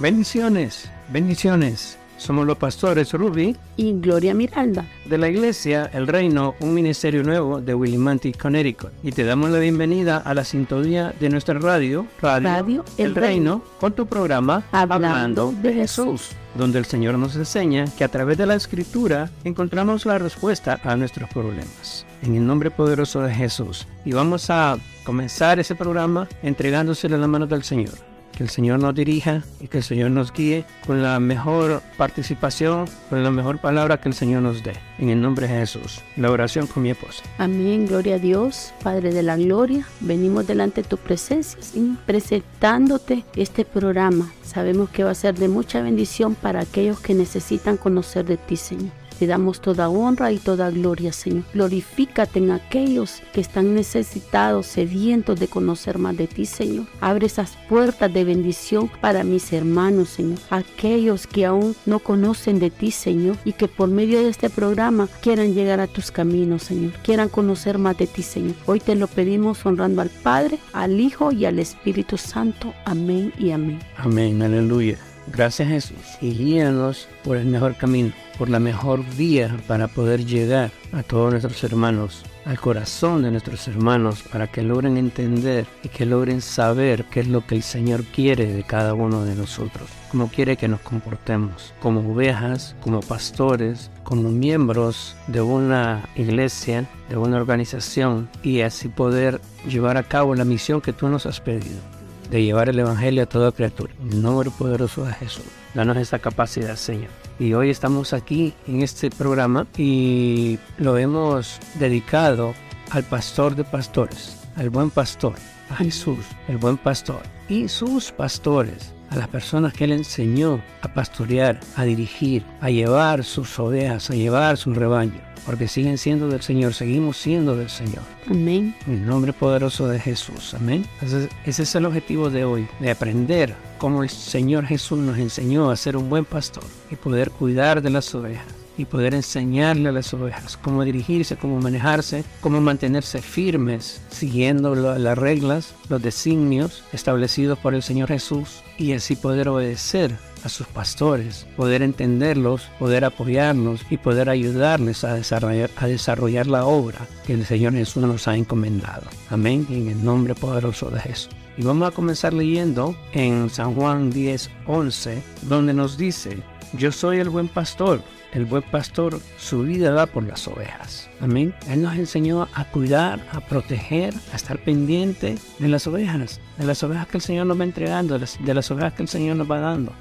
Bendiciones, bendiciones. Somos los pastores Ruby y Gloria Miranda de la iglesia El Reino, un ministerio nuevo de Willimantic, Connecticut. Y te damos la bienvenida a la sintonía de nuestra radio, Radio, El, Reino, con tu programa Hablando, de Jesús, donde el Señor nos enseña que a través de la escritura encontramos la respuesta a nuestros problemas. En el nombre poderoso de Jesús. Y vamos a comenzar ese programa entregándoselo en la mano del Señor que el Señor nos dirija y que el Señor nos guíe con la mejor participación, con la mejor palabra que el Señor nos dé. En el nombre de Jesús. La oración con mi esposa. Amén, gloria a Dios, Padre de la Gloria. Venimos delante de tu presencia, presentándote este programa. Sabemos que va a ser de mucha bendición para aquellos que necesitan conocer de ti, Señor. Te damos toda honra y toda gloria, Señor. Glorifícate en aquellos que están necesitados, sedientos de conocer más de ti, Señor. Abre esas puertas de bendición para mis hermanos, Señor. Aquellos que aún no conocen de ti, Señor, y que por medio de este programa quieran llegar a tus caminos, Señor. Quieran conocer más de ti, Señor. Hoy te lo pedimos honrando al Padre, al Hijo y al Espíritu Santo. Amén y amén. Amén, aleluya. Gracias Jesús. Y guíanos por el mejor camino por la mejor vía para poder llegar a todos nuestros hermanos, al corazón de nuestros hermanos, para que logren entender y que logren saber qué es lo que el Señor quiere de cada uno de nosotros, cómo quiere que nos comportemos como ovejas, como pastores, como miembros de una iglesia, de una organización y así poder llevar a cabo la misión que tú nos has pedido de llevar el Evangelio a toda criatura. En el nombre poderoso de Jesús. Danos esa capacidad, Señor. Y hoy estamos aquí en este programa y lo hemos dedicado al pastor de pastores, al buen pastor, a Jesús, el buen pastor, y sus pastores, a las personas que él enseñó a pastorear, a dirigir, a llevar sus ovejas, a llevar su rebaño porque siguen siendo del Señor, seguimos siendo del Señor. Amén. En el nombre poderoso de Jesús. Amén. Entonces, ese es el objetivo de hoy, de aprender cómo el Señor Jesús nos enseñó a ser un buen pastor y poder cuidar de las ovejas y poder enseñarle a las ovejas cómo dirigirse, cómo manejarse, cómo mantenerse firmes, siguiendo las reglas, los designios establecidos por el Señor Jesús y así poder obedecer a sus pastores, poder entenderlos, poder apoyarlos y poder ayudarles a desarrollar, a desarrollar la obra que el Señor Jesús nos ha encomendado. Amén, en el nombre poderoso de Jesús. Y vamos a comenzar leyendo en San Juan 10, 11, donde nos dice, yo soy el buen pastor el buen pastor su vida da por las ovejas. Amén. Él nos enseñó a cuidar, a proteger, a estar pendiente de las ovejas, de las ovejas que el Señor nos va entregando, de las, ovejas que el Señor nos va dando.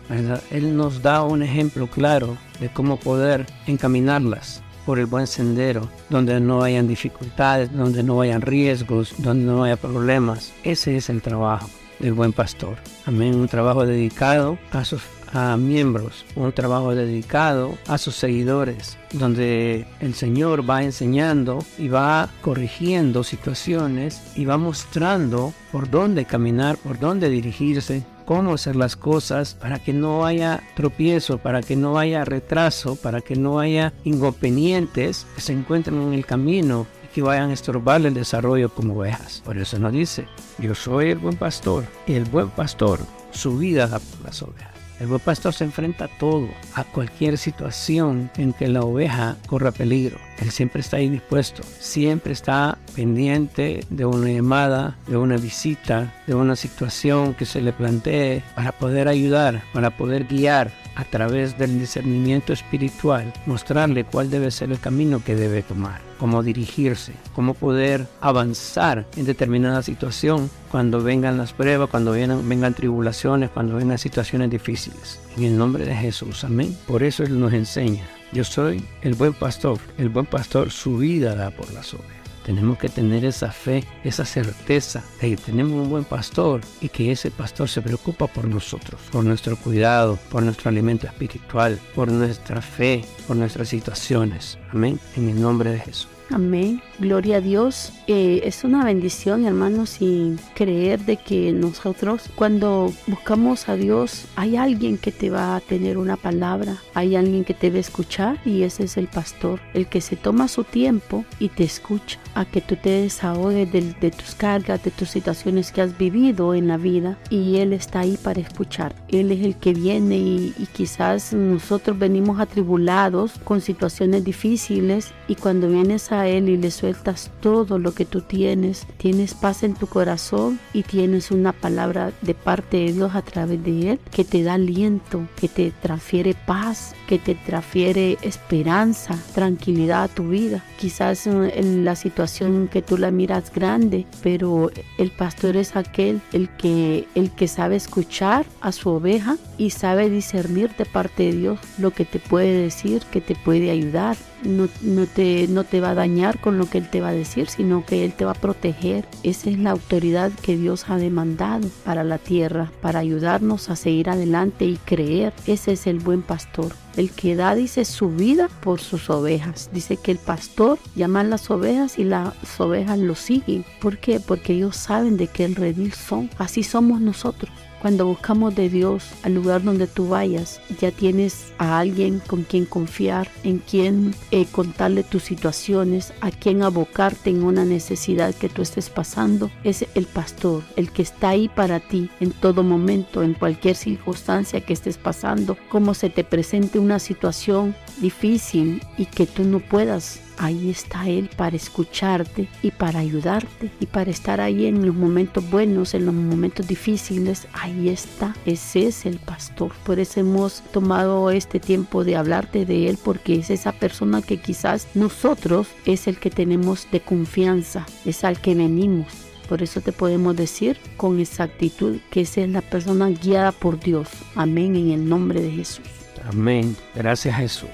Él nos da un ejemplo claro de cómo poder encaminarlas por el buen sendero, donde no hayan dificultades, donde no hayan riesgos, donde no haya problemas. Ese es el trabajo del buen pastor. Amén. Un trabajo dedicado a sus a miembros, un trabajo dedicado a sus seguidores, donde el Señor va enseñando y va corrigiendo situaciones y va mostrando por dónde caminar, por dónde dirigirse, cómo hacer las cosas para que no haya tropiezo, para que no haya retraso, para que no haya inconvenientes que se encuentren en el camino y que vayan a estorbar el desarrollo como ovejas. Por eso nos dice, yo soy el buen pastor y el buen pastor su vida da por las ovejas. El buen pastor se enfrenta a todo, a cualquier situación en que la oveja corra peligro. Él siempre está ahí dispuesto, siempre está pendiente de una llamada, de una visita, de una situación que se le plantee para poder ayudar, para poder guiar, a través del discernimiento espiritual, mostrarle cuál debe ser el camino que debe tomar, cómo dirigirse, cómo poder avanzar en determinada situación cuando vengan las pruebas, cuando vengan, vengan tribulaciones, cuando vengan situaciones difíciles. En el nombre de Jesús, amén. Por eso Él nos enseña. Yo soy el buen pastor. El buen pastor su vida da por las ovejas. Tenemos que tener esa fe, esa certeza de que tenemos un buen pastor y que ese pastor se preocupa por nosotros, por nuestro cuidado, por nuestro alimento espiritual, por nuestra fe, por nuestras situaciones. Amén. En el nombre de Jesús. Amén. Gloria a Dios. Eh, es una bendición, hermanos, y creer de que nosotros cuando buscamos a Dios hay alguien que te va a tener una palabra, hay alguien que te va a escuchar y ese es el pastor, el que se toma su tiempo y te escucha a que tú te desahogues de, tus cargas, de tus situaciones que has vivido en la vida y Él está ahí para escuchar. Él es el que viene y, y quizás nosotros venimos atribulados con situaciones difíciles y cuando vienes a Él y le sueltas todo lo que tú tienes, tienes paz en tu corazón y tienes una palabra de parte de Dios a través de Él que te da aliento, que te transfiere paz, que te transfiere esperanza, tranquilidad a tu vida. Quizás en la situación que tú la miras grande, pero el pastor es aquel el que el que sabe escuchar a su oveja y sabe discernir de parte de Dios lo que te puede decir, que te puede ayudar. No, no, te, no te va a dañar con lo que Él te va a decir, sino que Él te va a proteger. Esa es la autoridad que Dios ha demandado para la tierra, para ayudarnos a seguir adelante y creer. Ese es el buen pastor. El que da, dice, su vida por sus ovejas. Dice que el pastor llama a las ovejas y las ovejas lo siguen. ¿Por qué? Porque ellos saben de qué el redil son. Así somos nosotros. Cuando buscamos de Dios al lugar donde tú vayas, ya tienes a alguien con quien confiar, en quien eh, contarle tus situaciones, a quien abocarte en una necesidad que tú estés pasando. Es el pastor, el que está ahí para ti en todo momento, en cualquier circunstancia que estés pasando, como se te presente una situación difícil y que tú no puedas ahí está Él para escucharte y para ayudarte y para estar ahí en los momentos buenos, en los momentos difíciles. Ahí está, ese es el pastor. Por eso hemos tomado este tiempo de hablarte de Él porque es esa persona que quizás nosotros es el que tenemos de confianza, es al que venimos. Por eso te podemos decir con exactitud que esa es la persona guiada por Dios. Amén en el nombre de Jesús. Amén. Gracias Jesús.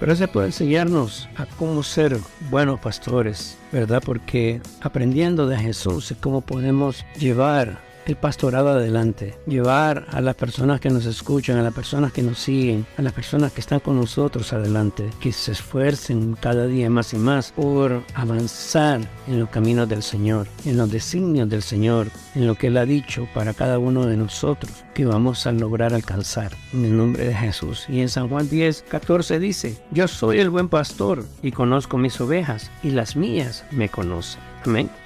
Gracias por enseñarnos a cómo ser buenos pastores, ¿verdad? Porque aprendiendo de Jesús es cómo podemos llevar el pastorado adelante, llevar a las personas que nos escuchan, a las personas que nos siguen, a las personas que están con nosotros adelante, que se esfuercen cada día más y más por avanzar en los caminos del Señor, en los designios del Señor, en lo que Él ha dicho para cada uno de nosotros que vamos a lograr alcanzar en el nombre de Jesús. Y en San Juan 10, 14 dice, yo soy el buen pastor y conozco mis ovejas y las mías me conocen.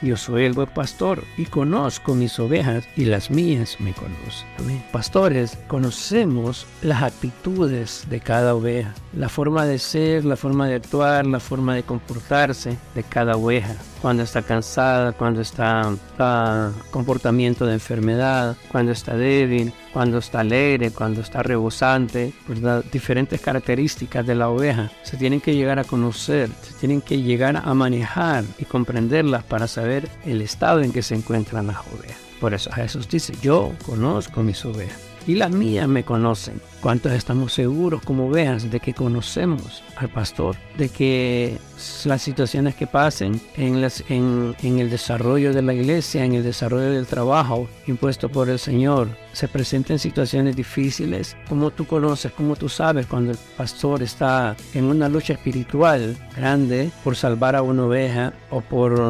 Yo soy el buen pastor y conozco mis ovejas y las mías me conocen. Pastores, conocemos las actitudes de cada oveja, la forma de ser, la forma de actuar, la forma de comportarse de cada oveja. Cuando está cansada, cuando está, está comportamiento de enfermedad, cuando está débil, cuando está alegre, cuando está rebosante, ¿verdad? diferentes características de la oveja se tienen que llegar a conocer, se tienen que llegar a manejar y comprenderlas para saber el estado en que se encuentran las ovejas. Por eso Jesús dice, yo conozco mis ovejas y las mías me conocen. ¿Cuántos estamos seguros como ovejas de que conocemos al pastor? De que las situaciones que pasen en, las, en, en el desarrollo de la iglesia, en el desarrollo del trabajo impuesto por el Señor, se presenten situaciones difíciles, como tú conoces, como tú sabes cuando el pastor está en una lucha espiritual grande por salvar a una oveja o por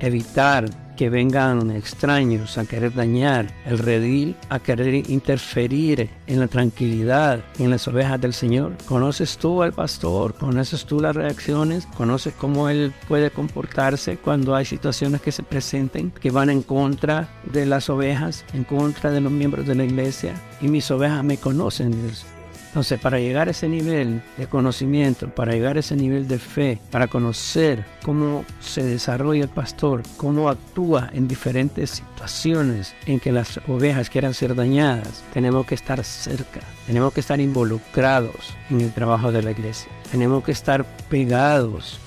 evitar que vengan extraños a querer dañar el redil, a querer interferir en la tranquilidad, en las ovejas del Señor. ¿Conoces tú al pastor? ¿Conoces tú las reacciones? ¿Conoces cómo él puede comportarse cuando hay situaciones que se presenten que van en contra de las ovejas, en contra de los miembros de la iglesia? Y mis ovejas me conocen. Entonces, para llegar a ese nivel de conocimiento, para llegar a ese nivel de fe, para conocer cómo se desarrolla el pastor, cómo actúa en diferentes situaciones en que las ovejas quieran ser dañadas, tenemos que estar cerca, tenemos que estar involucrados en el trabajo de la iglesia, tenemos que estar pegados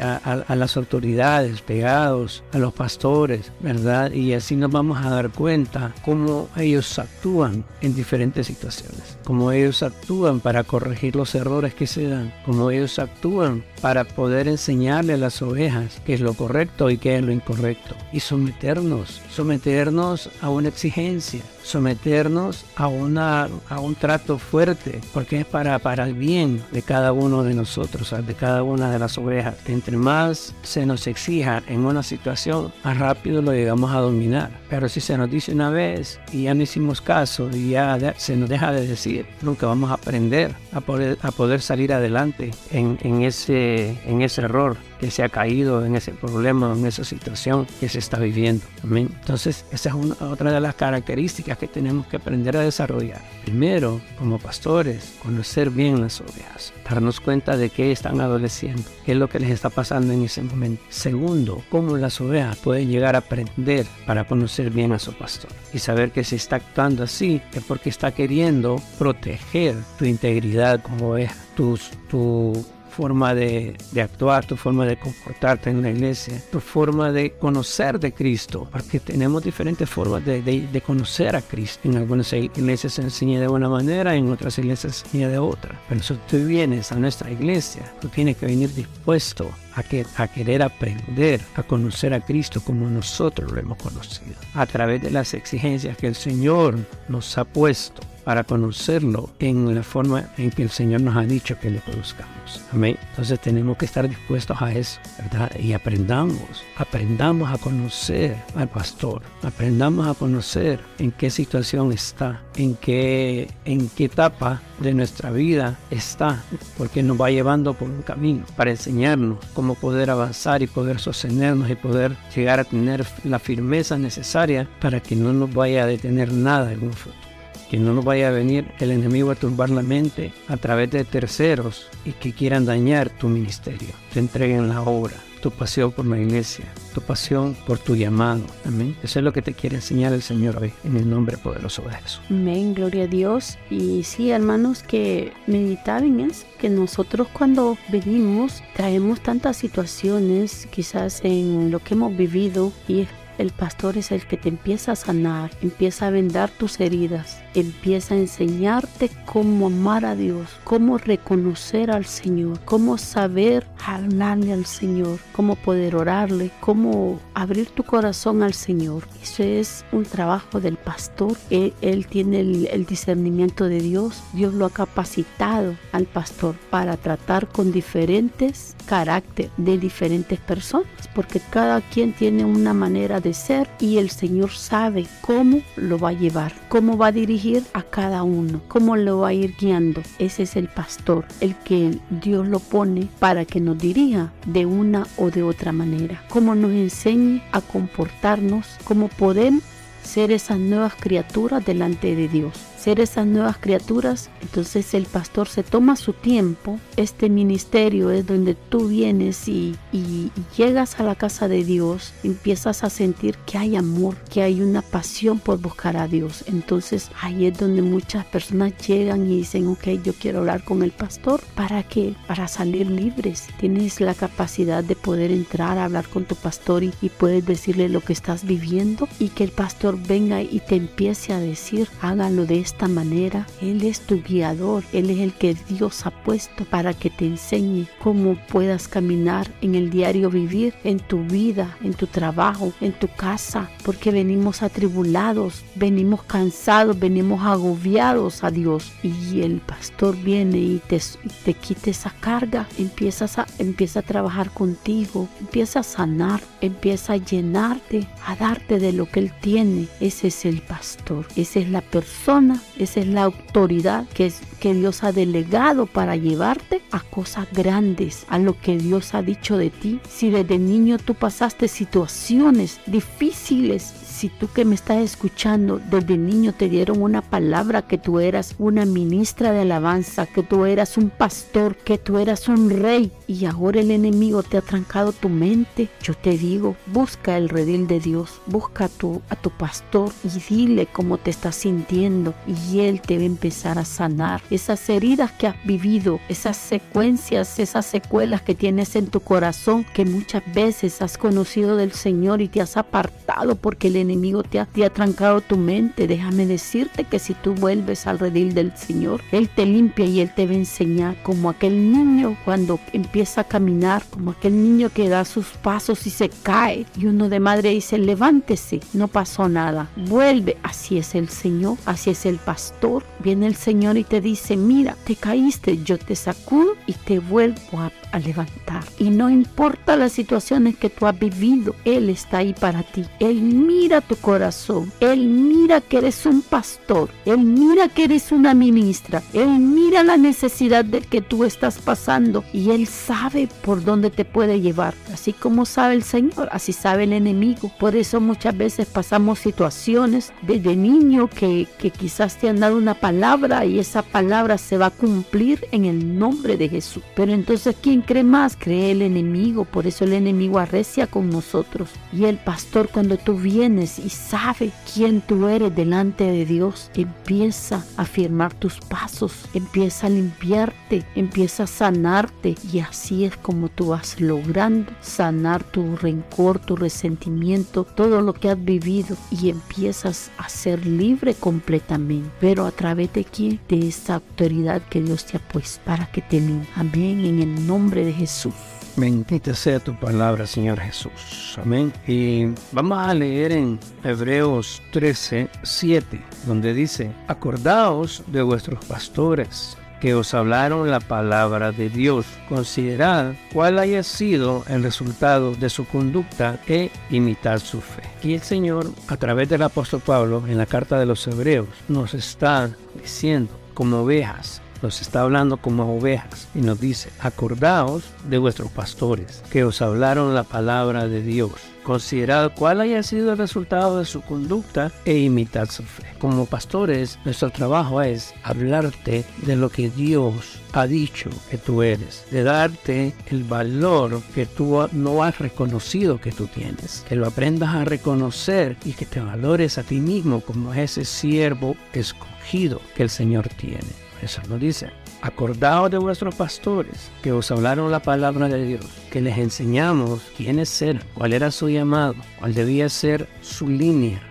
a, las autoridades, pegados a los pastores, ¿verdad? Y así nos vamos a dar cuenta cómo ellos actúan en diferentes situaciones, cómo ellos actúan para corregir los errores que se dan, cómo ellos actúan para poder enseñarle a las ovejas qué es lo correcto y qué es lo incorrecto y someternos, someternos a una exigencia, someternos a, una, a un trato fuerte, porque es para, para el bien de cada uno de nosotros, de cada una de las ovejas. Entre más se nos exija en una situación, más rápido lo llegamos a dominar. Pero si se nos dice una vez y ya no hicimos caso y ya se nos deja de decir, nunca vamos a aprender a poder, a poder salir adelante en, en, ese, en ese error que se ha caído, en ese problema, en esa situación que se está viviendo. Amén. Entonces, esa es una, otra de las características que tenemos que aprender a desarrollar. Primero, como pastores, conocer bien las ovejas, darnos cuenta de qué están adoleciendo, qué es lo que les está pasando en ese momento. Segundo, cómo las ovejas pueden llegar a aprender para conocer bien a su pastor y saber que si está actuando así es porque está queriendo proteger tu integridad como oveja, tus, tu forma de, actuar, tu forma de comportarte en la iglesia, tu forma de conocer de Cristo, porque tenemos diferentes formas de, conocer a Cristo. En algunas iglesias se enseña de una manera, en otras iglesias se enseña de otra. Pero si tú vienes a nuestra iglesia, tú tienes que venir dispuesto a, que, a querer aprender a conocer a Cristo como nosotros lo hemos conocido, a través de las exigencias que el Señor nos ha puesto para conocerlo en la forma en que el Señor nos ha dicho que le conozcamos. Amén. Entonces tenemos que estar dispuestos a eso, ¿verdad? Y aprendamos, aprendamos a conocer al pastor, aprendamos a conocer en qué situación está, en qué, en qué etapa de nuestra vida está, porque nos va llevando por un camino para enseñarnos cómo poder avanzar y poder sostenernos y poder llegar a tener la firmeza necesaria para que no nos vaya a detener nada en un futuro que no nos vaya a venir el enemigo a turbar la mente a través de terceros y que quieran dañar tu ministerio. Te entreguen la obra, tu pasión por la iglesia, tu pasión por tu llamado. Amén. Eso es lo que te quiere enseñar el Señor hoy, en el nombre poderoso de Jesús. Amén, gloria a Dios. Y sí, hermanos, que meditar en es que nosotros cuando venimos traemos tantas situaciones, quizás en lo que hemos vivido, y el pastor es el que te empieza a sanar, empieza a vendar tus heridas, empieza a enseñarte cómo amar a Dios, cómo reconocer al Señor, cómo saber hablarle al Señor, cómo poder orarle, cómo abrir tu corazón al Señor. Eso es un trabajo del pastor. Él, tiene el, discernimiento de Dios. Dios lo ha capacitado al pastor para tratar con diferentes caracteres de diferentes personas, porque cada quien tiene una manera de ser y el Señor sabe cómo lo va a llevar, cómo va a dirigir a cada uno, cómo lo va a ir guiando. Ese es el pastor, el que Dios lo pone para que nos dirija de una o de otra manera, cómo nos enseñe a comportarnos, cómo podemos ser esas nuevas criaturas delante de Dios ser esas nuevas criaturas, entonces el pastor se toma su tiempo. Este ministerio es donde tú vienes y, llegas a la casa de Dios, empiezas a sentir que hay amor, que hay una pasión por buscar a Dios. Entonces ahí es donde muchas personas llegan y dicen, ok, yo quiero hablar con el pastor. ¿Para qué? Para salir libres. Tienes la capacidad de poder entrar a hablar con tu pastor y, puedes decirle lo que estás viviendo y que el pastor venga y te empiece a decir, háganlo de esta esta manera. Él es tu guiador, Él es el que Dios ha puesto para que te enseñe cómo puedas caminar en el diario vivir, en tu vida, en tu trabajo, en tu casa, porque venimos atribulados, venimos cansados, venimos agobiados a Dios. Y el pastor viene y te, te quita esa carga, empiezas a, empieza a trabajar contigo, empieza a sanar, empieza a llenarte, a darte de lo que Él tiene. Ese es el pastor, esa es la persona esa es la autoridad que, que Dios ha delegado para llevarte a cosas grandes, a lo que Dios ha dicho de ti. Si desde niño tú pasaste situaciones difíciles, si tú que me estás escuchando desde niño te dieron una palabra que tú eras una ministra de alabanza, que tú eras un pastor, que tú eras un rey y ahora el enemigo te ha trancado tu mente, yo te digo, busca el redil de Dios, busca a tu, pastor y dile cómo te estás sintiendo y él te va a empezar a sanar. Esas heridas que has vivido, esas secuencias, esas secuelas que tienes en tu corazón que muchas veces has conocido del Señor y te has apartado porque el enemigo enemigo te ha, te ha trancado tu mente, déjame decirte que si tú vuelves al redil del Señor, Él te limpia y Él te va a enseñar como aquel niño cuando empieza a caminar, como aquel niño que da sus pasos y se cae y uno de madre dice, levántese, no pasó nada, vuelve, así es el Señor, así es el pastor, viene el Señor y te dice, mira, te caíste, yo te sacudo y te vuelvo a, a levantar. Y no importa las situaciones que tú has vivido, Él está ahí para ti. Él mira tu corazón, Él mira que eres un pastor, Él mira que eres una ministra, Él mira la necesidad de que tú estás pasando y Él sabe por dónde te puede llevar. Así como sabe el Señor, así sabe el enemigo. Por eso muchas veces pasamos situaciones desde niño que, que quizás te han dado una palabra y esa palabra se va a cumplir en el nombre de Jesús. Pero entonces, ¿quién cree más? Cree el enemigo. Por eso el enemigo arrecia con nosotros. Y el pastor, cuando tú vienes y sabe quién tú eres delante de Dios, empieza a firmar tus pasos, empieza a limpiarte, empieza a sanarte. Y así es como tú vas logrando sanar tu rencor, tu resentimiento, todo lo que has vivido y empiezas a ser libre completamente. Pero a través de quién? De esa autoridad que Dios te ha puesto para que te. Amén. En el nombre de Jesús. Bendita sea tu palabra, Señor Jesús. Amén. Y vamos a leer en Hebreos 13, 7, donde dice, acordaos de vuestros pastores que os hablaron la palabra de Dios. Considerad cuál haya sido el resultado de su conducta e imitad su fe. Y el Señor, a través del apóstol Pablo, en la carta de los Hebreos, nos está diciendo, como ovejas, nos está hablando como ovejas y nos dice, acordaos de vuestros pastores que os hablaron la palabra de Dios. Considerad cuál haya sido el resultado de su conducta e imitad su fe. Como pastores, nuestro trabajo es hablarte de lo que Dios ha dicho que tú eres, de darte el valor que tú no has reconocido que tú tienes, que lo aprendas a reconocer y que te valores a ti mismo como ese siervo escogido que el Señor tiene. Eso lo dice. Acordaos de vuestros pastores que os hablaron la palabra de Dios, que les enseñamos quiénes eran, cuál era su llamado, cuál debía ser su línea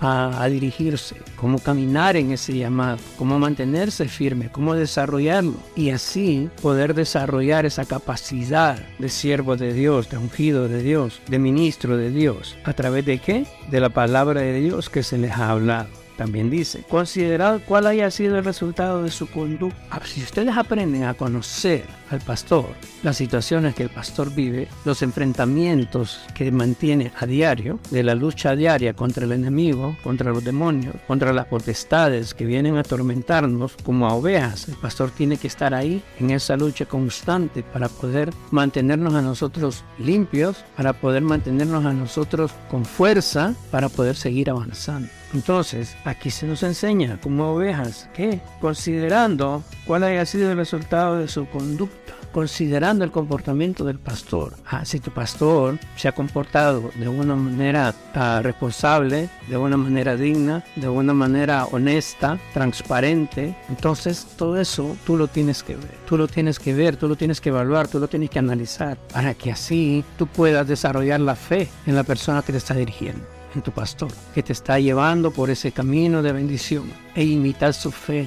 a, a, dirigirse, cómo caminar en ese llamado, cómo mantenerse firme, cómo desarrollarlo y así poder desarrollar esa capacidad de siervo de Dios, de ungido de Dios, de ministro de Dios. ¿A través de qué? De la palabra de Dios que se les ha hablado. También dice, considerad cuál haya sido el resultado de su conducta. Ah, si ustedes aprenden a conocer al pastor, las situaciones que el pastor vive, los enfrentamientos que mantiene a diario, de la lucha diaria contra el enemigo, contra los demonios, contra las potestades que vienen a atormentarnos como a ovejas, el pastor tiene que estar ahí en esa lucha constante para poder mantenernos a nosotros limpios, para poder mantenernos a nosotros con fuerza, para poder seguir avanzando. Entonces, aquí se nos enseña como ovejas que, considerando cuál haya sido el resultado de su conducta, considerando el comportamiento del pastor. Ah, si tu pastor se ha comportado de una manera uh, responsable, de una manera digna, de una manera honesta, transparente, entonces todo eso tú lo tienes que ver. Tú lo tienes que ver, tú lo tienes que evaluar, tú lo tienes que analizar para que así tú puedas desarrollar la fe en la persona que te está dirigiendo tu pastor, que te está llevando por ese camino de bendición e imitar su fe,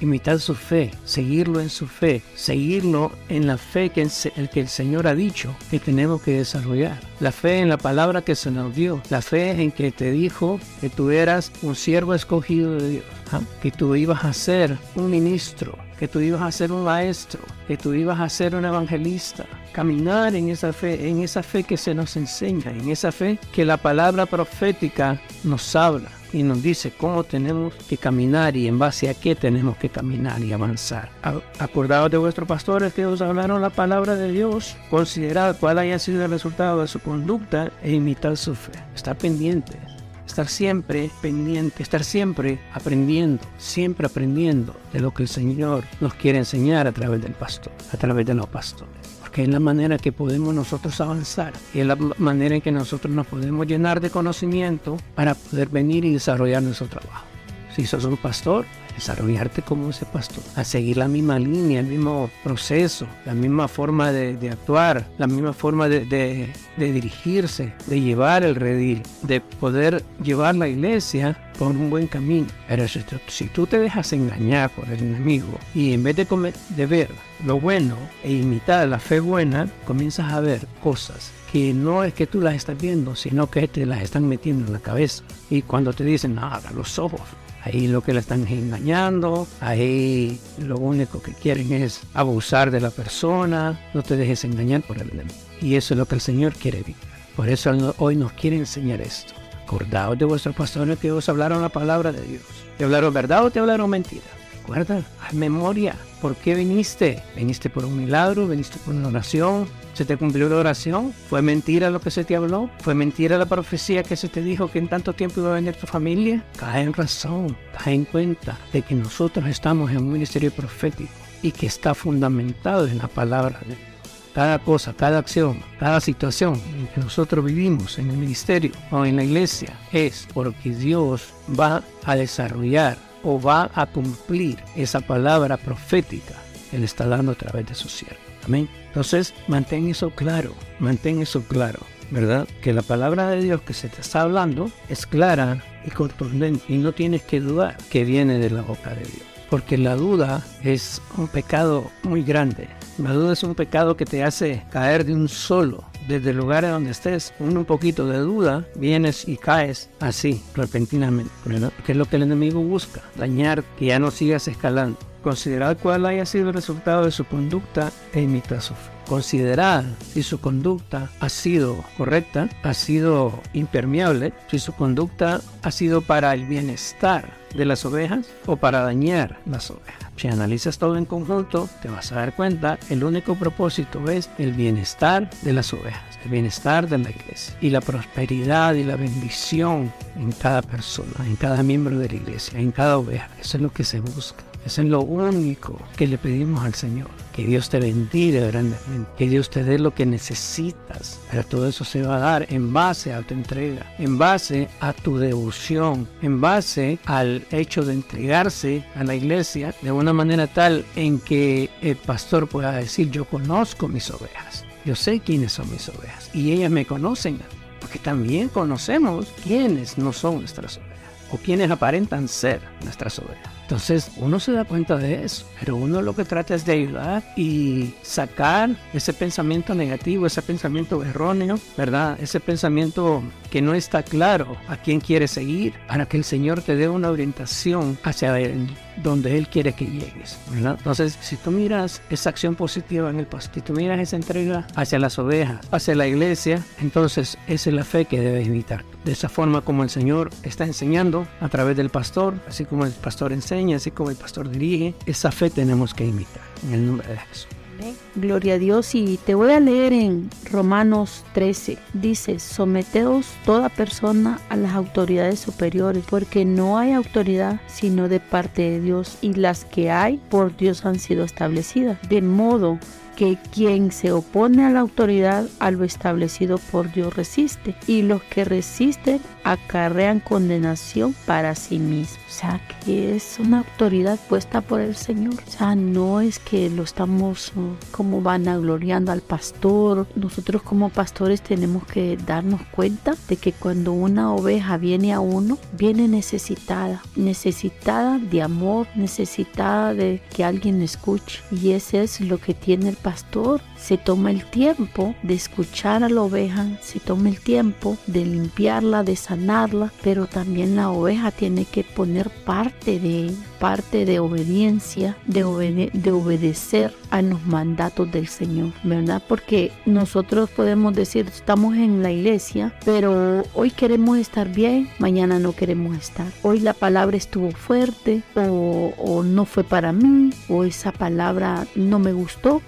imitar su fe, seguirlo en su fe, seguirlo en la fe que el, que el Señor ha dicho que tenemos que desarrollar. La fe en la palabra que se nos dio, la fe en que te dijo que tú eras un siervo escogido de Dios, ¿ah? que tú ibas a ser un ministro, que tú ibas a ser un maestro, que tú ibas a ser un evangelista, caminar en esa fe, en esa fe que se nos enseña, en esa fe que la palabra profética nos habla y nos dice cómo tenemos que caminar y en base a qué tenemos que caminar y avanzar. Acordados de vuestros pastores que os hablaron la palabra de Dios, considerad cuál haya sido el resultado de su conducta e imitad su fe. Estar pendiente, estar siempre pendiente, estar siempre aprendiendo, siempre aprendiendo de lo que el Señor nos quiere enseñar a través del pastor, a través de los pastores que es la manera que podemos nosotros avanzar, y es la manera en que nosotros nos podemos llenar de conocimiento para poder venir y desarrollar nuestro trabajo. Si sos un pastor, desarrollarte como ese pastor, a seguir la misma línea, el mismo proceso, la misma forma de, actuar, la misma forma de, de, dirigirse, de llevar el redil, de poder llevar la iglesia por un buen camino. Pero si, si tú te dejas engañar por el enemigo y en vez de, comer, de ver lo bueno e imitar la fe buena, comienzas a ver cosas que no es que tú las estás viendo, sino que te las están metiendo en la cabeza. Y cuando te dicen, no, abra los ojos, Ahí lo que la están engañando, ahí lo único que quieren es abusar de la persona, no te dejes engañar por el enemigo. Y eso es lo que el Señor quiere evitar. Por eso hoy nos quiere enseñar esto. Acordaos de vuestros pastores que os hablaron la palabra de Dios. ¿Te hablaron verdad o te hablaron mentira? Recuerda, haz memoria. ¿Por qué viniste? ¿Viniste por un milagro? ¿Viniste por una oración? ¿Se te cumplió la oración? ¿Fue mentira lo que se te habló? ¿Fue mentira la profecía que se te dijo que en tanto tiempo iba a venir tu familia? Cae en razón, cae en cuenta de que nosotros estamos en un ministerio profético y que está fundamentado en la palabra de Dios. Cada cosa, cada acción, cada situación en que nosotros vivimos en el ministerio o en la iglesia es porque Dios va a desarrollar o va a cumplir esa palabra profética que Él está dando a través de su siervo. Entonces, mantén eso claro, mantén eso claro, ¿verdad? Que la palabra de Dios que se te está hablando es clara y contundente y no tienes que dudar que viene de la boca de Dios. Porque la duda es un pecado muy grande. La duda es un pecado que te hace caer de un solo desde el lugar donde estés, con un poquito de duda, vienes y caes así, repentinamente. Que es lo que el enemigo busca, dañar, que ya no sigas escalando. Considerar cuál haya sido el resultado de su conducta e imita su fe. Considerar si su conducta ha sido correcta, ha sido impermeable, si su conducta ha sido para el bienestar de las ovejas o para dañar las ovejas. Si analizas todo en conjunto, te vas a dar cuenta, el único propósito es el bienestar de las ovejas, el bienestar de la iglesia y la prosperidad y la bendición en cada persona, en cada miembro de la iglesia, en cada oveja. Eso es lo que se busca. Es lo único que le pedimos al Señor. Que Dios te bendiga grandemente. Que Dios te dé lo que necesitas. Pero todo eso se va a dar en base a tu entrega, en base a tu devoción, en base al hecho de entregarse a la iglesia de una manera tal en que el pastor pueda decir, yo conozco mis ovejas. Yo sé quiénes son mis ovejas. Y ellas me conocen. Porque también conocemos quiénes no son nuestras ovejas. O quienes aparentan ser nuestras ovejas. Entonces uno se da cuenta de eso, pero uno lo que trata es de ayudar y sacar ese pensamiento negativo, ese pensamiento erróneo, ¿verdad? Ese pensamiento que no está claro a quién quiere seguir, para que el Señor te dé una orientación hacia él, donde Él quiere que llegues, ¿verdad? Entonces, si tú miras esa acción positiva en el pastor, si tú miras esa entrega hacia las ovejas, hacia la iglesia, entonces esa es la fe que debes imitar. De esa forma como el Señor está enseñando a través del pastor, así como el pastor enseña, así como el pastor dirige, esa fe tenemos que imitar en el nombre de Jesús. Gloria a Dios y te voy a leer en Romanos 13. Dice, someteos toda persona a las autoridades superiores, porque no hay autoridad sino de parte de Dios y las que hay por Dios han sido establecidas. De modo que quien se opone a la autoridad a lo establecido por Dios resiste y los que resisten acarrean condenación para sí mismos. O sea, que es una autoridad puesta por el Señor. O sea, no es que lo estamos uh, como vanagloriando al pastor. Nosotros como pastores tenemos que darnos cuenta de que cuando una oveja viene a uno, viene necesitada, necesitada de amor, necesitada de que alguien escuche. Y ese es lo que tiene el pastor. Se toma el tiempo de escuchar a la oveja, se toma el tiempo de limpiarla, de pero también la oveja tiene que poner parte de parte de obediencia, de, de obedecer a los mandatos del Señor, ¿verdad? Porque nosotros podemos decir, estamos en la iglesia, pero hoy queremos estar bien, mañana no queremos estar. Hoy la palabra estuvo fuerte o, o no fue para mí, o esa palabra no me gustó,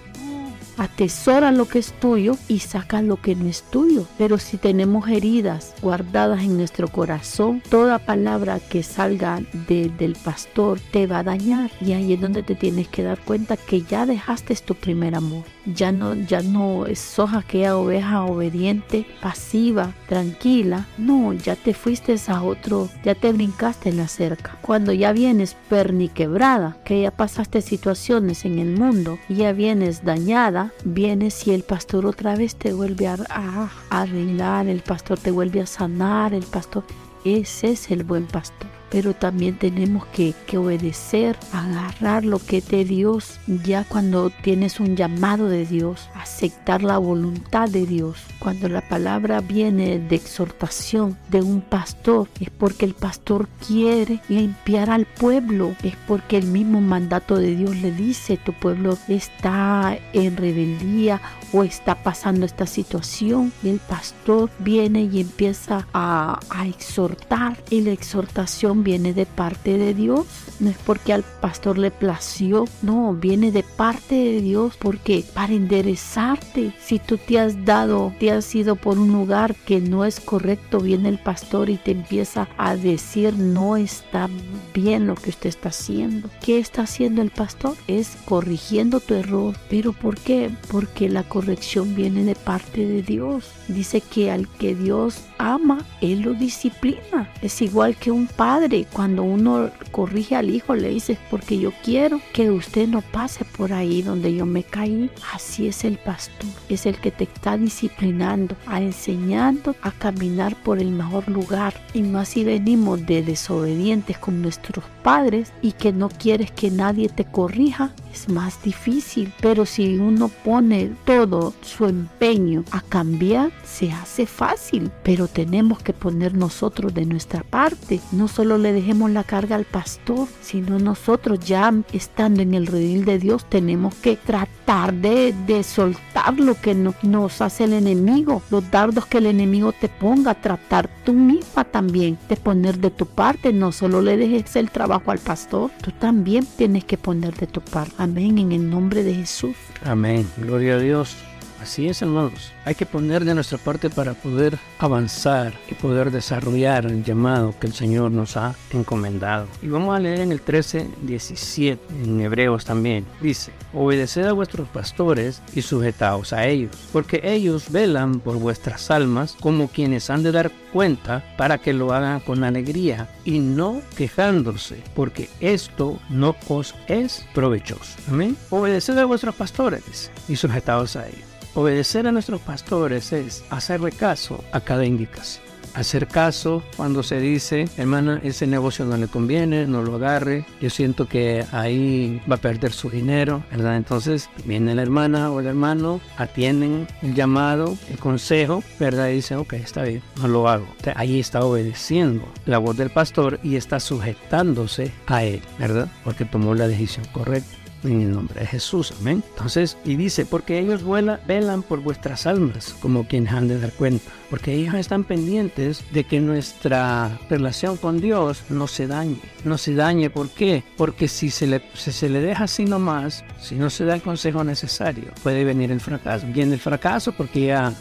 atesora lo que es tuyo y saca lo que no es tuyo. Pero si tenemos heridas guardadas en nuestro corazón, toda palabra que salga del pastor te va a dañar. Y ahí es donde te tienes que dar cuenta que ya dejaste tu primer amor. Ya no, ya no sos aquella oveja obediente, pasiva, tranquila. No, ya te fuiste a otro, ya te brincaste en la cerca. Cuando ya vienes perniquebrada, que ya pasaste situaciones en el mundo ya vienes dañada, vienes y el pastor otra vez te vuelve a, arreglar, el pastor te vuelve a sanar, el pastor, ese es el buen pastor. Pero también tenemos que, que obedecer, agarrar lo que es de Dios, ya cuando tienes un llamado de Dios, aceptar la voluntad de Dios. Cuando la palabra viene de exhortación de un pastor, es porque el pastor quiere limpiar al pueblo, es porque el mismo mandato de Dios le dice, tu pueblo está en rebeldía o está pasando esta situación. Y el pastor viene y empieza a, a exhortar y la exhortación viene de parte de Dios. No es porque al pastor le plació, no, viene de parte de Dios porque para enderezarte, si tú te has dado, te has ido por un lugar que no es correcto, viene el pastor y te empieza a decir no está bien lo que usted está haciendo. ¿Qué está haciendo el pastor? Es corrigiendo tu error. ¿Pero por qué? Porque la corrección viene de parte de Dios. Dice que al que Dios ama, Él lo disciplina. Es igual que un padre. Cuando uno corrige al hijo, le dice, porque yo quiero que usted no pase por ahí donde yo me caí. Así es el pastor. Es el que te está disciplinando, a enseñando a caminar por el mejor lugar. Y más si venimos de desobedientes con nuestros padres y que no quieres que nadie te corrija, es más difícil. Pero si uno pone todo su empeño a cambiar, se hace fácil. Pero tenemos que poner nosotros de nuestra parte. No solo le dejemos la carga al pastor, sino nosotros ya estando en el redil de Dios tenemos que tratar de, de soltar lo que no, nos hace el enemigo, los dardos que el enemigo te ponga, tratar tú misma también de poner de tu parte. No solo le dejes el trabajo al pastor, tú también tienes que poner de tu parte. Amén, en el nombre de Jesús. Amén, gloria a Dios. Así es, hermanos. Hay que poner de nuestra parte para poder avanzar y poder desarrollar el llamado que el Señor nos ha encomendado. Y vamos a leer en el 13, 17, en Hebreos también. Dice, obedeced a vuestros pastores y sujetaos a ellos, porque ellos velan por vuestras almas como quienes han de dar cuenta para que lo hagan con alegría y no quejándose, porque esto no os es provechoso. Amén. Obedeced a vuestros pastores y sujetaos a ellos. Obedecer a nuestros pastores es hacerle caso a cada indicación. Hacer caso cuando se dice, hermana, ese negocio no le conviene, no lo agarre. Yo siento que ahí va a perder su dinero, ¿verdad? Entonces viene la hermana o el hermano, atienden el llamado, el consejo, ¿verdad? Y dicen, ok, está bien, no lo hago. ahí está obedeciendo la voz del pastor y está sujetándose a él, ¿verdad? Porque tomó la decisión correcta en el nombre de Jesús. Amén. Entonces, y dice, porque ellos velan por vuestras almas, como quienes han de dar cuenta. Porque ellos están pendientes de que nuestra relación con Dios no se dañe. No se dañe, ¿por qué? Porque si se le, si se le deja así nomás, si no se da el consejo necesario, puede venir el fracaso. Viene el fracaso porque ya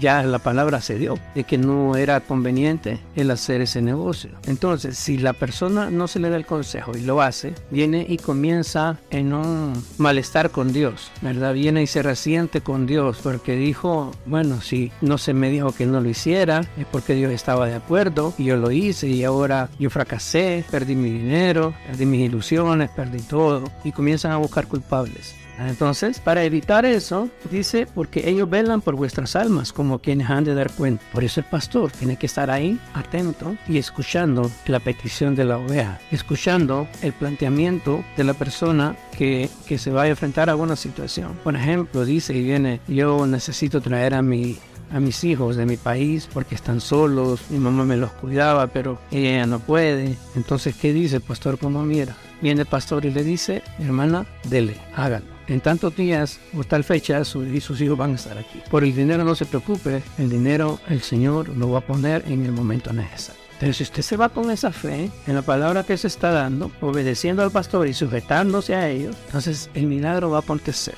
ya la palabra se dio de que no era conveniente el hacer ese negocio. Entonces, si la persona no se le da el consejo y lo hace, viene y comienza en un malestar con Dios, ¿verdad? Viene y se resiente con Dios porque dijo, bueno, si no se me dijo que no lo hiciera, es porque Dios estaba de acuerdo y yo lo hice y ahora yo fracasé, perdí mi dinero, perdí mis ilusiones, perdí todo y comienzan a buscar culpables. Entonces, para evitar eso, dice, porque ellos velan por vuestras almas como quienes han de dar cuenta. Por eso el pastor tiene que estar ahí atento y escuchando la petición de la oveja, escuchando el planteamiento de la persona que, que se va a enfrentar a alguna situación. Por ejemplo, dice y viene, yo necesito traer a mi a mis hijos de mi país porque están solos, mi mamá me los cuidaba, pero ella no puede. Entonces, ¿qué dice el pastor? Como mira, viene el pastor y le dice, hermana, dele, hágalo en tantos días o tal fecha su, y sus hijos van a estar aquí. Por el dinero no se preocupe, el dinero el Señor lo va a poner en el momento necesario. Entonces, si usted se va con esa fe en la palabra que se está dando, obedeciendo al pastor y sujetándose a ellos, entonces el milagro va a acontecer.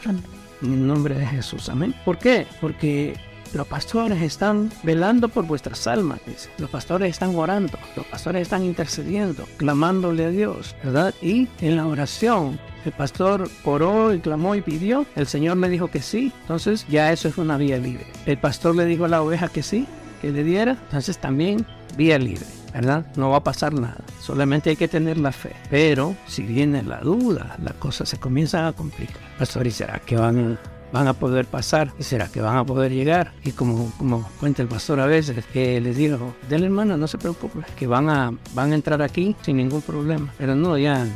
En el nombre de Jesús, amén. ¿Por qué? Porque los pastores están velando por vuestras almas. Los pastores están orando, los pastores están intercediendo, clamándole a Dios, ¿verdad? Y en la oración el pastor oró y clamó y pidió. El Señor le dijo que sí. Entonces ya eso es una vía libre. El pastor le dijo a la oveja que sí, que le diera. Entonces también vía libre. ¿verdad? No va a pasar nada. Solamente hay que tener la fe. Pero si viene la duda, las cosas se comienzan a complicar. Pastor, ¿y será que van van a poder pasar? ¿Y será que van a poder llegar? Y como, como cuenta el pastor a veces, que les digo, del hermano, no se preocupe, que van a, van a entrar aquí sin ningún problema. Pero no, ya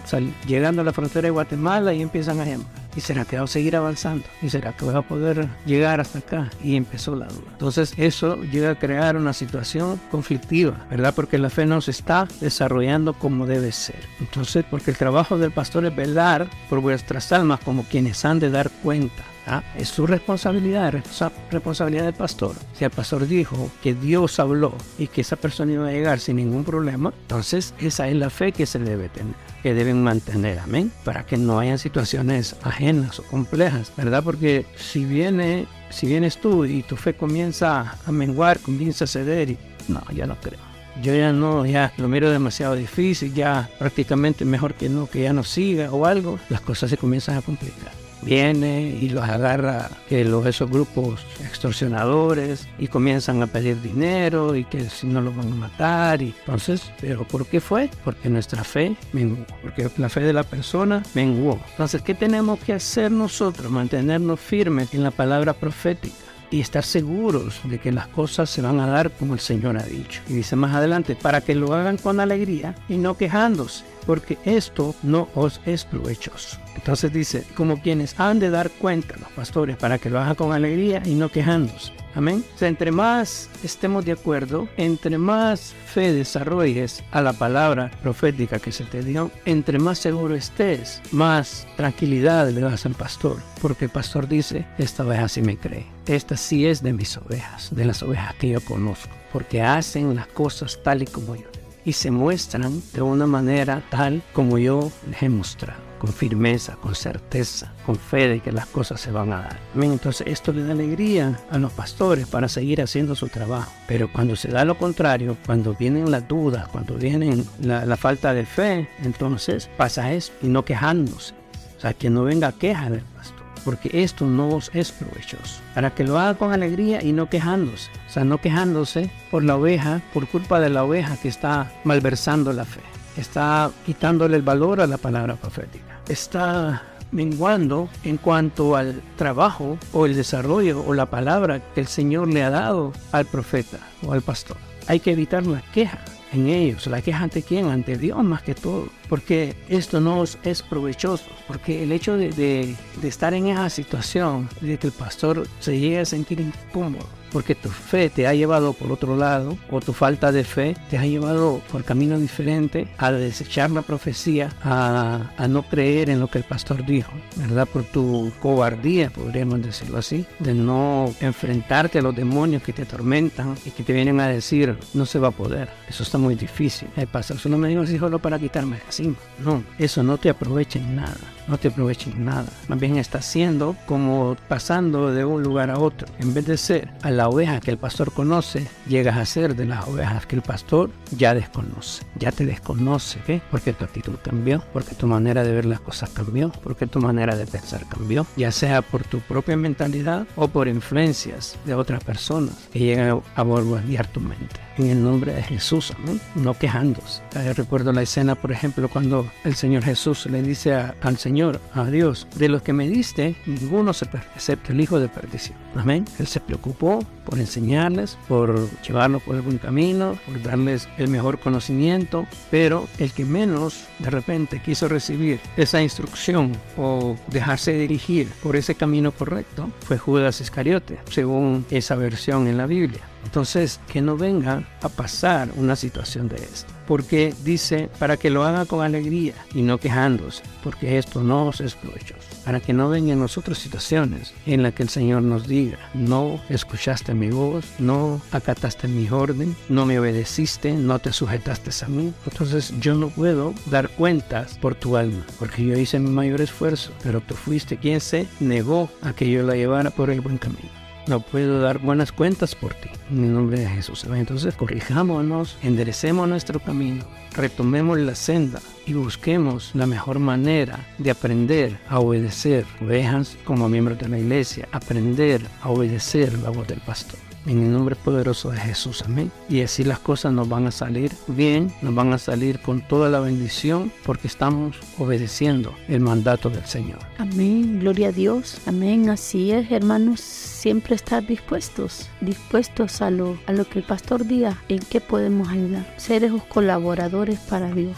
llegando a la frontera de Guatemala y empiezan a llamar. ¿Y será que va a seguir avanzando? ¿Y será que va a poder llegar hasta acá? Y empezó la duda. Entonces eso llega a crear una situación conflictiva, ¿verdad? Porque la fe no se está desarrollando como debe ser. Entonces, porque el trabajo del pastor es velar por vuestras almas como quienes han de dar cuenta ¿Ah? Es su responsabilidad, es responsabilidad del pastor. Si el pastor dijo que Dios habló y que esa persona iba a llegar sin ningún problema, entonces esa es la fe que se debe tener, que deben mantener, amén, para que no hayan situaciones ajenas o complejas, ¿verdad? Porque si viene, si vienes tú y tu fe comienza a menguar, comienza a ceder, y no, ya no creo yo ya no, ya lo miro demasiado difícil, ya prácticamente mejor que no, que ya no siga o algo, las cosas se comienzan a complicar viene y los agarra que los esos grupos extorsionadores y comienzan a pedir dinero y que si no los van a matar y entonces pero ¿por qué fue? porque nuestra fe menguó porque la fe de la persona menguó entonces ¿qué tenemos que hacer nosotros? mantenernos firmes en la palabra profética y estar seguros de que las cosas se van a dar como el Señor ha dicho. Y dice más adelante, para que lo hagan con alegría y no quejándose, porque esto no os es provechoso. Entonces dice, como quienes han de dar cuenta los pastores, para que lo hagan con alegría y no quejándose. Amén. O sea, entre más estemos de acuerdo, entre más fe desarrolles a la palabra profética que se te dio, entre más seguro estés, más tranquilidad le das al pastor. Porque el pastor dice, esta oveja sí me cree. Esta sí es de mis ovejas, de las ovejas que yo conozco. Porque hacen las cosas tal y como yo. Y se muestran de una manera tal como yo les he mostrado con firmeza, con certeza, con fe de que las cosas se van a dar. Entonces esto le da alegría a los pastores para seguir haciendo su trabajo. Pero cuando se da lo contrario, cuando vienen las dudas, cuando vienen la, falta de fe, entonces pasa eso y no quejándose. O sea, que no venga queja del pastor porque esto no os es provechoso. Para que lo haga con alegría y no quejándose. O sea, no quejándose por la oveja, por culpa de la oveja que está malversando la fe. Está quitándole el valor a la palabra profética está menguando en cuanto al trabajo o el desarrollo o la palabra que el Señor le ha dado al profeta o al pastor. Hay que evitar la queja en ellos, la queja ante quién, ante Dios más que todo, porque esto no es provechoso, porque el hecho de, estar en esa situación, de que el pastor se llegue a sentir incómodo, porque tu fe te ha llevado por otro lado o tu falta de fe te ha llevado por camino diferente a desechar la profecía, a, no creer en lo que el pastor dijo, ¿verdad? Por tu cobardía, podríamos decirlo así, de no enfrentarte a los demonios que te atormentan y que te vienen a decir, no se va a poder, eso está muy difícil. El pastor solo me dijo, solo para quitarme encima. No, eso no te aprovecha en nada no te aprovechen nada. Más bien está siendo como pasando de un lugar a otro. En vez de ser a la oveja que el pastor conoce, llegas a ser de las ovejas que el pastor ya desconoce. Ya te desconoce, ¿qué? Porque tu actitud cambió, porque tu manera de ver las cosas cambió, porque tu manera de pensar cambió. Ya sea por tu propia mentalidad o por influencias de otras personas que llegan a bombardear tu mente en el nombre de Jesús, no quejándose. recuerdo la escena, por ejemplo, cuando el Señor Jesús le dice al Señor, a Dios, de los que me diste, ninguno se excepto el Hijo de perdición. Amén. Él se preocupó por enseñarles, por llevarlos por buen camino, por darles el mejor conocimiento, pero el que menos de repente quiso recibir esa instrucción o dejarse dirigir por ese camino correcto fue Judas Iscariote, según esa versión en la Biblia. Entonces, que no venga a pasar una situación de esta. Porque dice, para que lo haga con alegría y no quejándose, porque esto no es provechoso. Para que no vengan nosotros situaciones en las que el Señor nos diga, no escuchaste mi voz, no acataste mi orden, no me obedeciste, no te sujetaste a mí. Entonces yo no puedo dar cuentas por tu alma, porque yo hice mi mayor esfuerzo, pero tú fuiste quien se negó a que yo la llevara por el buen camino no puedo dar buenas cuentas por ti. En el nombre de Jesús. Entonces corrijámonos, enderecemos nuestro camino, retomemos la senda y busquemos la mejor manera de aprender a obedecer ovejas como miembros de la iglesia, aprender a obedecer la voz del pastor. En el nombre poderoso de Jesús. Amén. Y así las cosas nos van a salir bien, nos van a salir con toda la bendición porque estamos obedeciendo el mandato del Señor. Amén. Gloria a Dios. Amén. Así es, hermanos. Siempre estar dispuestos, dispuestos a lo, a lo que el pastor diga, en qué podemos ayudar. Ser esos colaboradores para Dios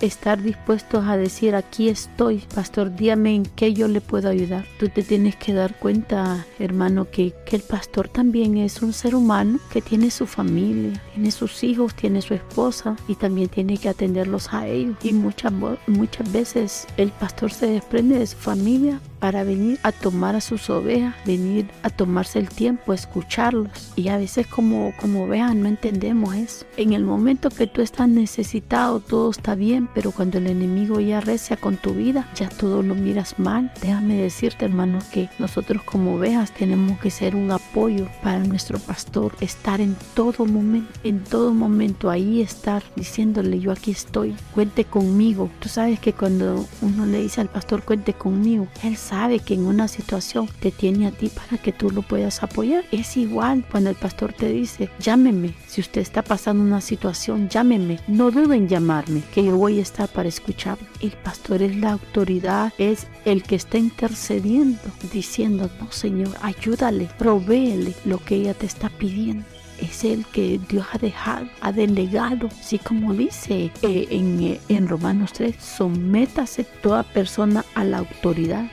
estar dispuestos a decir aquí estoy, pastor, dígame en qué yo le puedo ayudar. Tú te tienes que dar cuenta, hermano, que, que el pastor también es un ser humano que tiene su familia, tiene sus hijos, tiene su esposa y también tiene que atenderlos a ellos. Y muchas, muchas veces el pastor se desprende de su familia para venir a tomar a sus ovejas, venir a tomarse el tiempo, escucharlos. Y a veces como, como vean, no entendemos eso. En el momento que tú estás necesitado, todo está bien, pero cuando el enemigo ya recia con tu vida, ya todo lo miras mal. Déjame decirte, hermano, que nosotros como ovejas tenemos que ser un apoyo para nuestro pastor, estar en todo momento, en todo momento ahí estar diciéndole yo aquí estoy, cuente conmigo. Tú sabes que cuando uno le dice al pastor cuente conmigo, él sabe que en una situación te tiene a ti para que tú lo puedas apoyar. Es igual cuando el pastor te dice, llámeme. Si usted está pasando una situación, llámeme. No duden en llamarme, que yo voy a estar para escuchar. El pastor es la autoridad, es el que está intercediendo, diciendo, no, Señor, ayúdale, provéele lo que ella te está pidiendo es el que Dios ha dejado, ha delegado, así como dice eh, en, eh, en Romanos 3, sométase toda persona a la autoridad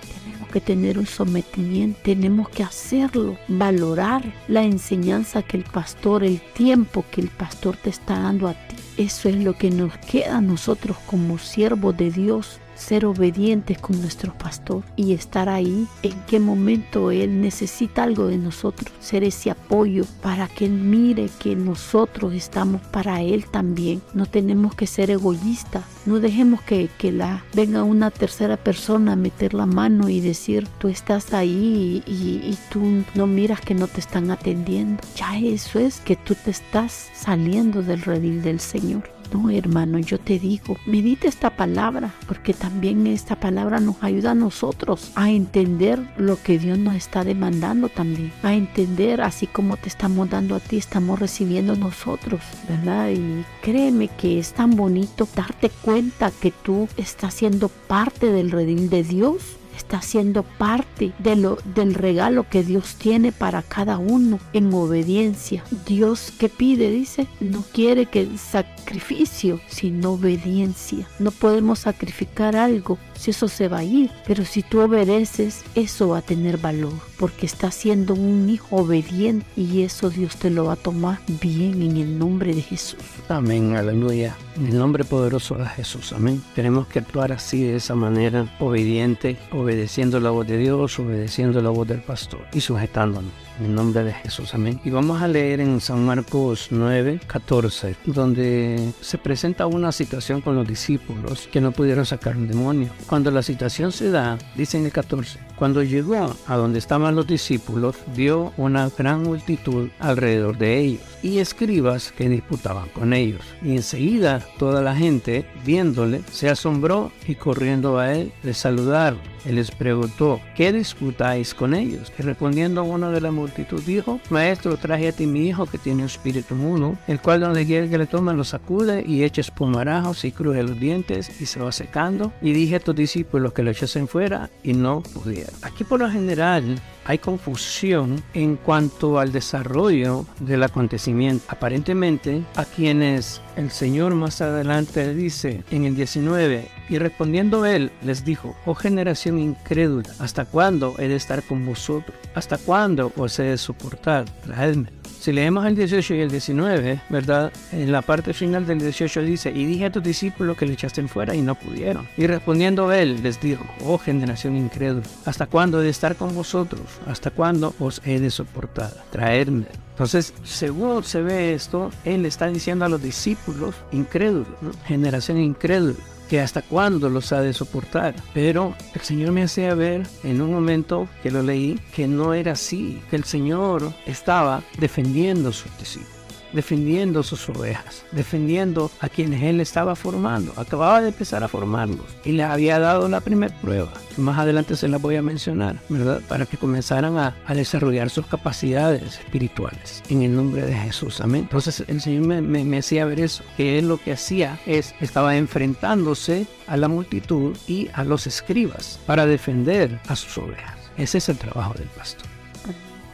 que tener un sometimiento, tenemos que hacerlo, valorar la enseñanza que el pastor, el tiempo que el pastor te está dando a ti. Eso es lo que nos queda a nosotros como siervos de Dios, ser obedientes con nuestro pastor y estar ahí en qué momento Él necesita algo de nosotros, ser ese apoyo para que Él mire que nosotros estamos para Él también. No tenemos que ser egoístas, no dejemos que, que la, venga una tercera persona a meter la mano y decir tú estás ahí y, y tú no miras que no te están atendiendo. Ya eso es que tú te estás saliendo del redil del Señor. No, hermano, yo te digo, medita esta palabra, porque también esta palabra nos ayuda a nosotros a entender lo que Dios nos está demandando también, a entender así como te estamos dando a ti, estamos recibiendo nosotros, ¿verdad? Y créeme que es tan bonito darte cuenta que tú estás siendo parte del redil de Dios está siendo parte de lo, del regalo que Dios tiene para cada uno en obediencia. Dios que pide, dice, no quiere que sacrificio, sino obediencia. No podemos sacrificar algo si eso se va a ir, pero si tú obedeces, eso va a tener valor, porque estás siendo un hijo obediente y eso Dios te lo va a tomar bien en el nombre de Jesús. Amén, aleluya. En el nombre poderoso de Jesús, amén. Tenemos que actuar así, de esa manera, obediente, obedeciendo la voz de Dios, obedeciendo la voz del pastor y sujetándonos. En nombre de Jesús, amén. Y vamos a leer en San Marcos 9, 14, donde se presenta una situación con los discípulos que no pudieron sacar un demonio. Cuando la situación se da, dice en el 14, cuando llegó a donde estaban los discípulos, vio una gran multitud alrededor de ellos y escribas que disputaban con ellos. Y enseguida toda la gente, viéndole, se asombró y corriendo a él, le saludaron. Él les preguntó, ¿qué disputáis con ellos? Y respondiendo uno de la multitud dijo, Maestro, traje a ti mi hijo que tiene un espíritu mudo, el cual donde quiera que le toman lo sacude y echa espumarajos y cruje los dientes y se va secando. Y dije a tus discípulos que lo echasen fuera y no pudieron. Aquí por lo general hay confusión en cuanto al desarrollo del acontecimiento. Aparentemente, a quienes el Señor más adelante dice en el 19, y respondiendo él les dijo, oh generación incrédula, ¿hasta cuándo he de estar con vosotros? ¿Hasta cuándo os he de soportar? Traedme. Si leemos el 18 y el 19, ¿verdad? En la parte final del 18 dice, y dije a tus discípulos que le echasten fuera y no pudieron. Y respondiendo él, les dijo, oh generación incrédula, ¿hasta cuándo he de estar con vosotros? ¿Hasta cuándo os he de soportar? Traerme. Entonces, según se ve esto, él está diciendo a los discípulos incrédulos, generación incrédula que hasta cuándo los ha de soportar. Pero el Señor me hacía ver en un momento que lo leí que no era así, que el Señor estaba defendiendo a sus discípulos. Defendiendo sus ovejas, defendiendo a quienes él estaba formando. Acababa de empezar a formarlos y les había dado la primera prueba. Más adelante se la voy a mencionar, ¿verdad? Para que comenzaran a, desarrollar sus capacidades espirituales en el nombre de Jesús. Amén. Entonces el Señor me, me hacía ver eso, que él lo que hacía es, estaba enfrentándose a la multitud y a los escribas para defender a sus ovejas. Ese es el trabajo del pastor.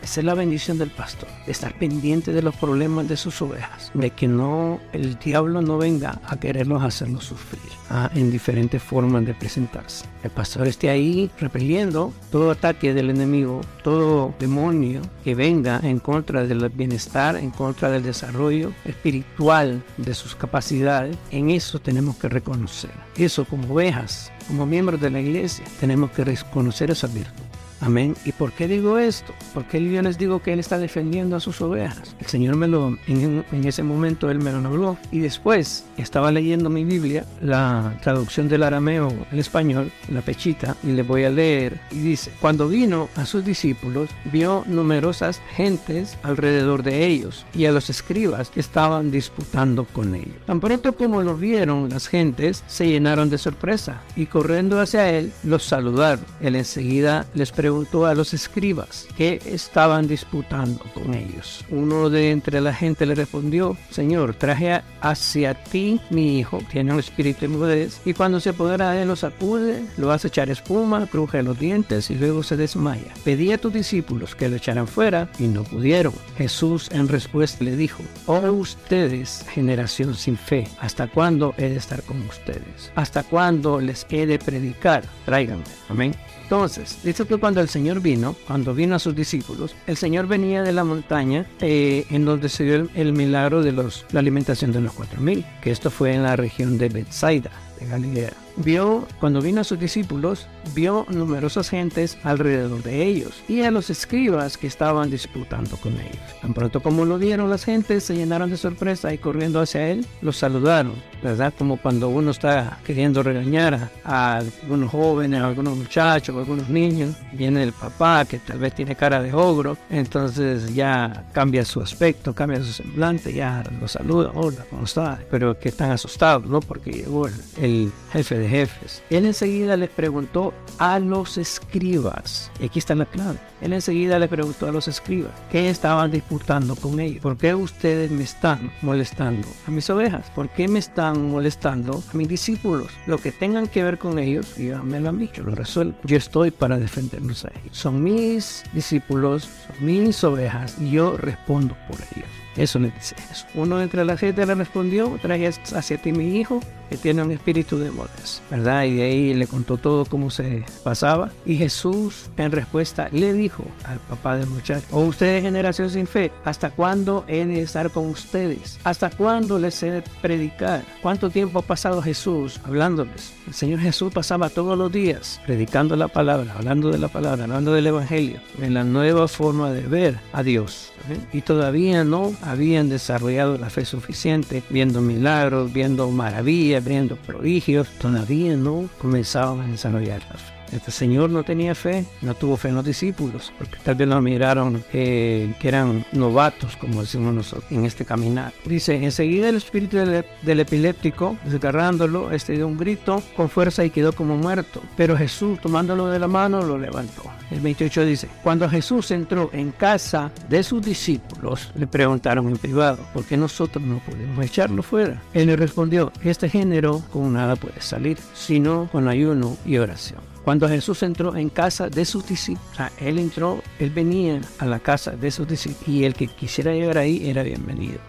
Esa es la bendición del pastor, estar pendiente de los problemas de sus ovejas, de que no el diablo no venga a quererlos hacerlos sufrir ah, en diferentes formas de presentarse. El pastor esté ahí repeliendo todo ataque del enemigo, todo demonio que venga en contra del bienestar, en contra del desarrollo espiritual de sus capacidades. En eso tenemos que reconocer. Eso como ovejas, como miembros de la iglesia, tenemos que reconocer esa virtud. Amén. ¿Y por qué digo esto? Porque yo les digo que Él está defendiendo a sus ovejas. El Señor me lo, en, ese momento Él me lo habló. Y después estaba leyendo mi Biblia, la traducción del arameo al español, la pechita, y le voy a leer. Y dice, cuando vino a sus discípulos, vio numerosas gentes alrededor de ellos y a los escribas que estaban disputando con ellos. Tan pronto como lo vieron las gentes, se llenaron de sorpresa y corriendo hacia Él, los saludaron. Él enseguida les preguntó preguntó a los escribas que estaban disputando con ellos. Uno de entre la gente le respondió, Señor, traje hacia ti mi hijo, tiene un espíritu de mudez, y cuando se apodera de él lo sacude, lo hace echar espuma, cruje los dientes y luego se desmaya. Pedí a tus discípulos que lo echaran fuera y no pudieron. Jesús en respuesta le dijo, Oh ustedes, generación sin fe, ¿hasta cuándo he de estar con ustedes? ¿Hasta cuándo les he de predicar? Tráiganme. Amén. Entonces, dice que cuando el Señor vino, cuando vino a sus discípulos, el Señor venía de la montaña eh, en donde se dio el, milagro de los, la alimentación de los cuatro mil, que esto fue en la región de Bethsaida, de Galilea vio, cuando vino a sus discípulos, vio numerosas gentes alrededor de ellos y a los escribas que estaban disputando con ellos. Tan pronto como lo vieron las gentes, se llenaron de sorpresa y corriendo hacia él, los saludaron, ¿verdad? Como cuando uno está queriendo regañar a, algunos jóvenes, a algunos muchachos, a algunos niños, viene el papá que tal vez tiene cara de ogro, entonces ya cambia su aspecto, cambia su semblante, ya lo saluda, hola, ¿cómo está? Pero que están asustados, ¿no? Porque llegó el jefe de jefes. Él enseguida les preguntó a los escribas, y aquí está la clave, él enseguida le preguntó a los escribas qué estaban disputando con ellos. ¿Por qué ustedes me están molestando a mis ovejas? ¿Por qué me están molestando a mis discípulos? Lo que tengan que ver con ellos, díganmelo a mí, yo lo resuelvo. Yo estoy para defenderlos a ellos. Son mis discípulos, son mis ovejas y yo respondo por ellos. Eso le dice Jesús. Uno entre la gente le respondió, traje hacia ti mi hijo, que tiene un espíritu de modés, ¿verdad? Y de ahí le contó todo cómo se pasaba. Y Jesús en respuesta le dijo al papá del muchacho, o oh, ustedes generación sin fe, ¿hasta cuándo he de estar con ustedes? ¿Hasta cuándo les he de predicar? ¿Cuánto tiempo ha pasado Jesús hablándoles? El Señor Jesús pasaba todos los días predicando la palabra, hablando de la palabra, hablando del Evangelio, en la nueva forma de ver a Dios. Y todavía no habían desarrollado la fe suficiente, viendo milagros, viendo maravillas, viendo prodigios, todavía no comenzaban a desarrollar la fe. Este señor no tenía fe, no tuvo fe en los discípulos, porque tal vez lo miraron eh, que eran novatos, como decimos nosotros, en este caminar. Dice, enseguida el espíritu del, epiléptico, desgarrándolo, este dio un grito con fuerza y quedó como muerto. Pero Jesús, tomándolo de la mano, lo levantó. El 28 dice, cuando Jesús entró en casa de sus discípulos, le preguntaron en privado, ¿por qué nosotros no podemos echarlo fuera? Él le respondió, este género con nada puede salir, sino con ayuno y oración. Cuando Jesús entró en casa de sus discípulos, él entró, él venía a la casa de sus discípulos y el que quisiera llegar ahí era bienvenido.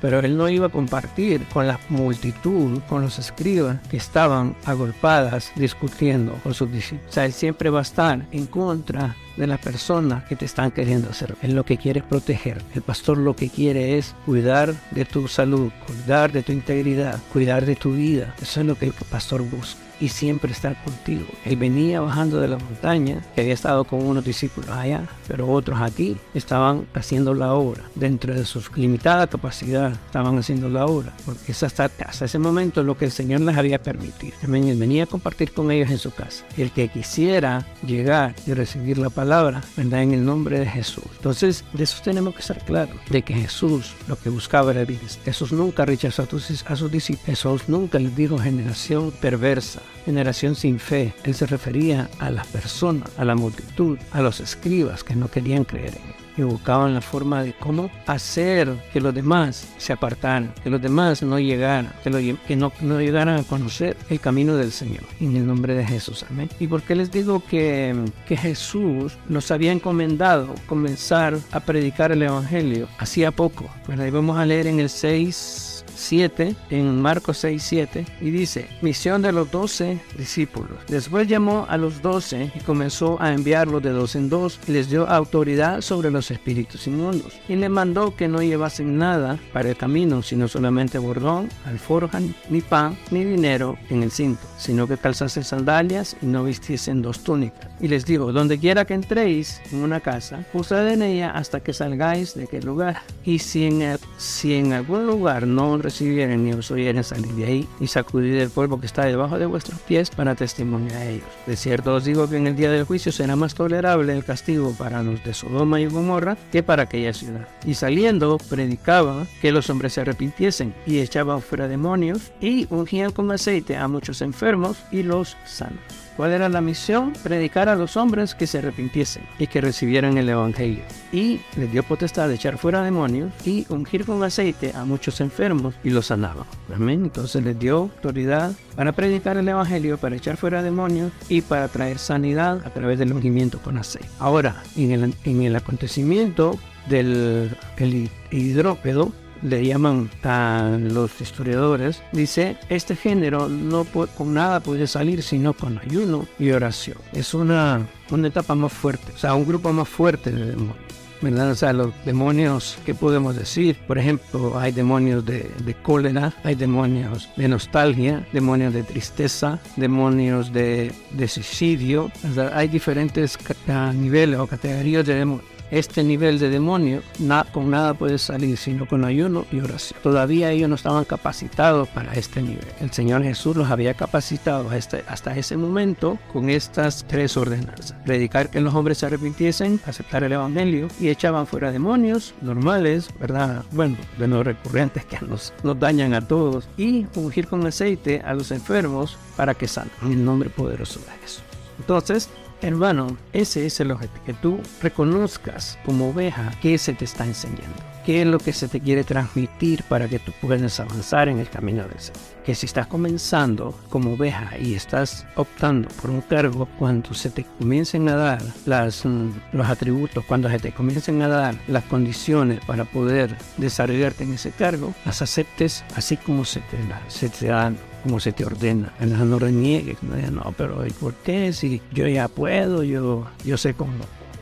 Pero él no iba a compartir con la multitud, con los escribas que estaban agolpadas discutiendo con sus discípulos. O sea, él siempre va a estar en contra de las personas que te están queriendo hacer. Él lo que quiere es proteger. El pastor lo que quiere es cuidar de tu salud, cuidar de tu integridad, cuidar de tu vida. Eso es lo que el pastor busca. Y siempre estar contigo. Él venía bajando de la montaña, que había estado con unos discípulos allá, pero otros aquí estaban haciendo la obra. Dentro de su limitada capacidad estaban haciendo la obra, porque es hasta, hasta ese momento lo que el Señor les había permitido. Él venía a compartir con ellos en su casa. El que quisiera llegar y recibir la palabra, vendrá en el nombre de Jesús. Entonces, de eso tenemos que estar claros, de que Jesús lo que buscaba era vida. Jesús nunca rechazó a sus discípulos. Jesús nunca les dijo generación perversa, generación sin fe. Él se refería a las personas, a la multitud, a los escribas que no querían creer en él y buscaban la forma de cómo hacer que los demás se apartaran, que los demás no llegaran, que, no, llegaran a conocer el camino del Señor. En el nombre de Jesús, amén. ¿Y por qué les digo que, que Jesús nos había encomendado comenzar a predicar el Evangelio hacía poco? Pues ahí vamos a leer en el 6 7, en Marcos 6, 7, y dice, misión de los doce discípulos. Después llamó a los doce y comenzó a enviarlos de dos en dos y les dio autoridad sobre los espíritus inmundos. Y le mandó que no llevasen nada para el camino, sino solamente bordón, alforja, ni pan, ni dinero en el cinto, sino que calzasen sandalias y no vistiesen dos túnicas. Y les dijo, donde quiera que entréis en una casa, usad en ella hasta que salgáis de aquel lugar. Y si en, si en algún lugar no recibieren ni os oyeren salir de ahí y sacudir el polvo que está debajo de vuestros pies para testimoniar a ellos. De cierto os digo que en el día del juicio será más tolerable el castigo para los de Sodoma y Gomorra que para aquella ciudad. Y saliendo predicaba que los hombres se arrepintiesen y echaban fuera demonios y ungían con aceite a muchos enfermos y los sanos. ¿Cuál era la misión? Predicar a los hombres que se arrepintiesen y que recibieran el Evangelio. Y les dio potestad de echar fuera demonios y ungir con aceite a muchos enfermos y los sanaban. Amén. Entonces les dio autoridad para predicar el Evangelio, para echar fuera demonios y para traer sanidad a través del ungimiento con aceite. Ahora, en el, en el acontecimiento del el hidrópedo, le llaman a los historiadores, dice, este género no con nada puede salir sino con ayuno y oración. Es una, una etapa más fuerte, o sea, un grupo más fuerte de demonios. ¿verdad? O sea, los demonios, ¿qué podemos decir? Por ejemplo, hay demonios de, de cólera, hay demonios de nostalgia, demonios de tristeza, demonios de, de suicidio. hay diferentes niveles o categorías de demonios este nivel de demonio con nada puede salir sino con ayuno y oración. Todavía ellos no estaban capacitados para este nivel. El Señor Jesús los había capacitado hasta, hasta ese momento con estas tres ordenanzas. Predicar que los hombres se arrepintiesen, aceptar el Evangelio y echaban fuera demonios normales, ¿verdad? Bueno, de los recurrentes que nos, nos dañan a todos y ungir con aceite a los enfermos para que sanen en el nombre poderoso de Jesús. Entonces, Hermano, ese es el objetivo, que tú reconozcas como oveja qué se te está enseñando, qué es lo que se te quiere transmitir para que tú puedas avanzar en el camino del Señor. Que si estás comenzando como oveja y estás optando por un cargo, cuando se te comiencen a dar las, mm, los atributos, cuando se te comiencen a dar las condiciones para poder desarrollarte en ese cargo, las aceptes así como se te, se te dan como se te ordena. No reniegues, no, no, pero ¿por qué? Si yo ya puedo, yo, yo sé cómo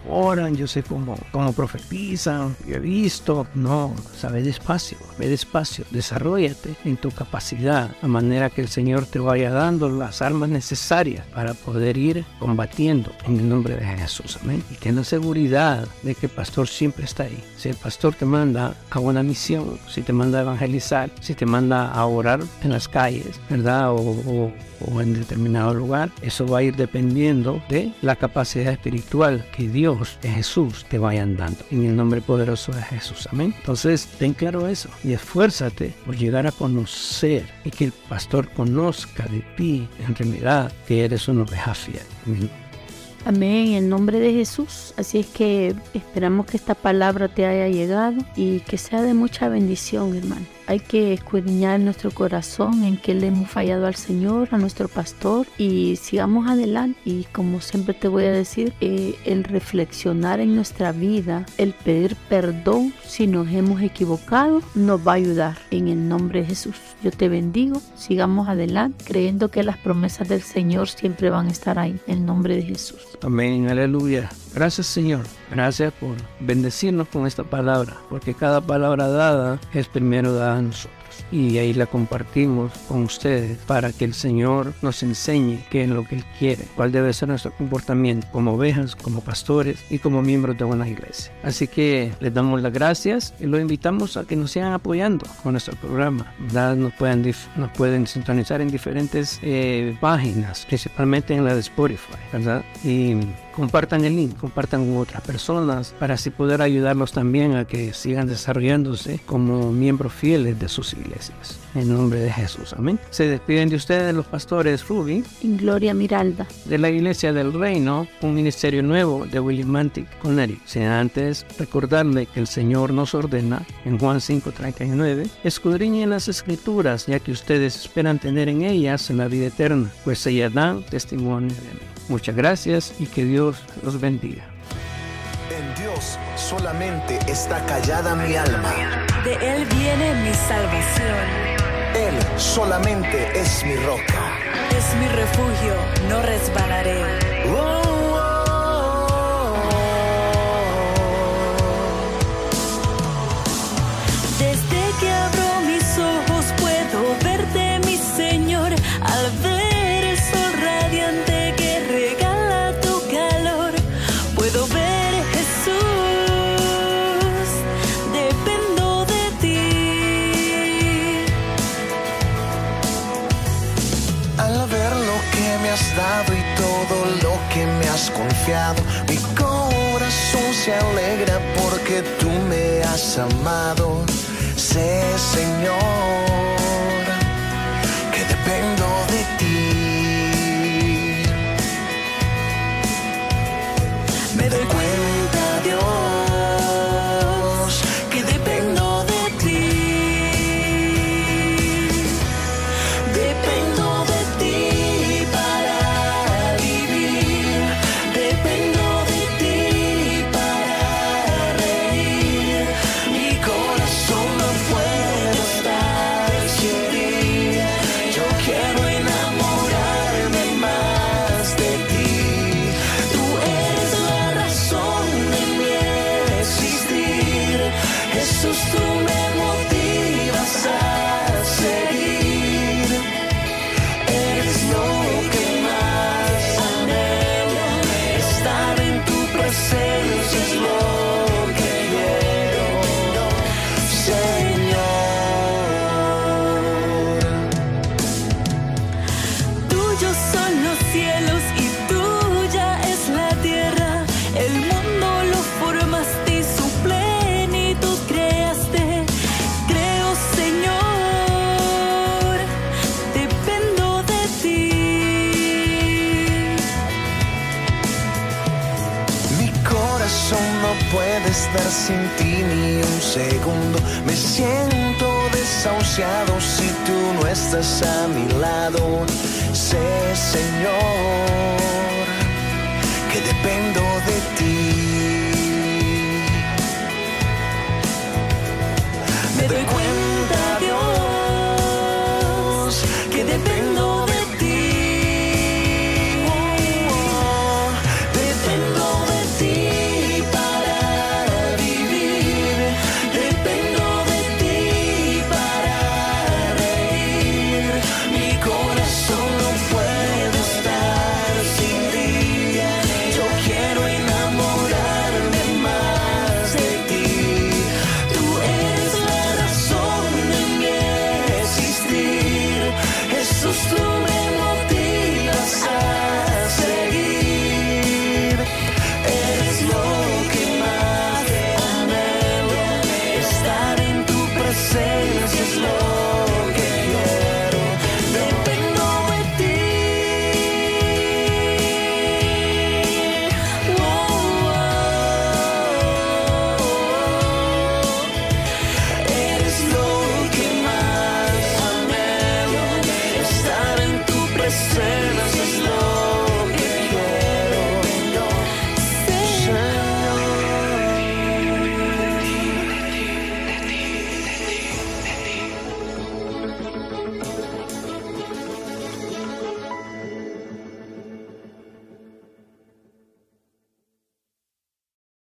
oran, yo sé cómo, cómo profetizan, yo he visto. No, sabe despacio, ve despacio, desarrollate en tu capacidad, a manera que el Señor te vaya dando las armas necesarias para poder ir combatiendo en el nombre de Jesús. Amén. Y ten la seguridad de que el pastor siempre está ahí. Si el pastor te manda a una misión, si te manda a evangelizar, si te manda a orar en las calles, ¿verdad? o o en determinado lugar, eso va a ir dependiendo de la capacidad espiritual que Dios, Jesús, te vayan dando. En el nombre poderoso de Jesús. Amén. Entonces, ten claro eso y esfuérzate por llegar a conocer y que el pastor conozca de ti en realidad que eres una oveja fiel. Amén, en nombre de Jesús. Así es que esperamos que esta palabra te haya llegado y que sea de mucha bendición, hermano. Hay que escudriñar nuestro corazón en que le hemos fallado al Señor, a nuestro pastor y sigamos adelante. Y como siempre te voy a decir, eh, el reflexionar en nuestra vida, el pedir perdón si nos hemos equivocado, nos va a ayudar en el nombre de Jesús. Yo te bendigo, sigamos adelante creyendo que las promesas del Señor siempre van a estar ahí en el nombre de Jesús. Amén, aleluya. Gracias Señor, gracias por bendecirnos con esta palabra, porque cada palabra dada es primero dada a. y ahí la compartimos con ustedes para que el Señor nos enseñe qué es lo que Él quiere, cuál debe ser nuestro comportamiento como ovejas, como pastores y como miembros de una iglesia. Así que les damos las gracias y los invitamos a que nos sigan apoyando con nuestro programa. Nos pueden, nos pueden sintonizar en diferentes eh, páginas, principalmente en la de Spotify, ¿verdad? Y compartan el link, compartan con otras personas para así poder ayudarlos también a que sigan desarrollándose como miembros fieles de sus iglesias. En nombre de Jesús, amén. Se despiden de ustedes los pastores Ruby y Gloria Miralda de la Iglesia del Reino, un ministerio nuevo de Willimantic, Connecticut. Sin antes recordarle que el Señor nos ordena en Juan 5:39, escudriñen las escrituras ya que ustedes esperan tener en ellas la vida eterna, pues ellas dan testimonio de mí. Muchas gracias y que Dios los bendiga. En Dios solamente está callada mi alma. De Él viene mi salvación. Él solamente es mi roca. Es mi refugio, no resbalaré. Oh, confiado, mi corazón se alegra porque tú me has amado. Sé, Señor, Me siento desahuciado si tú no estás a mi lado. Sé, Señor, que dependo de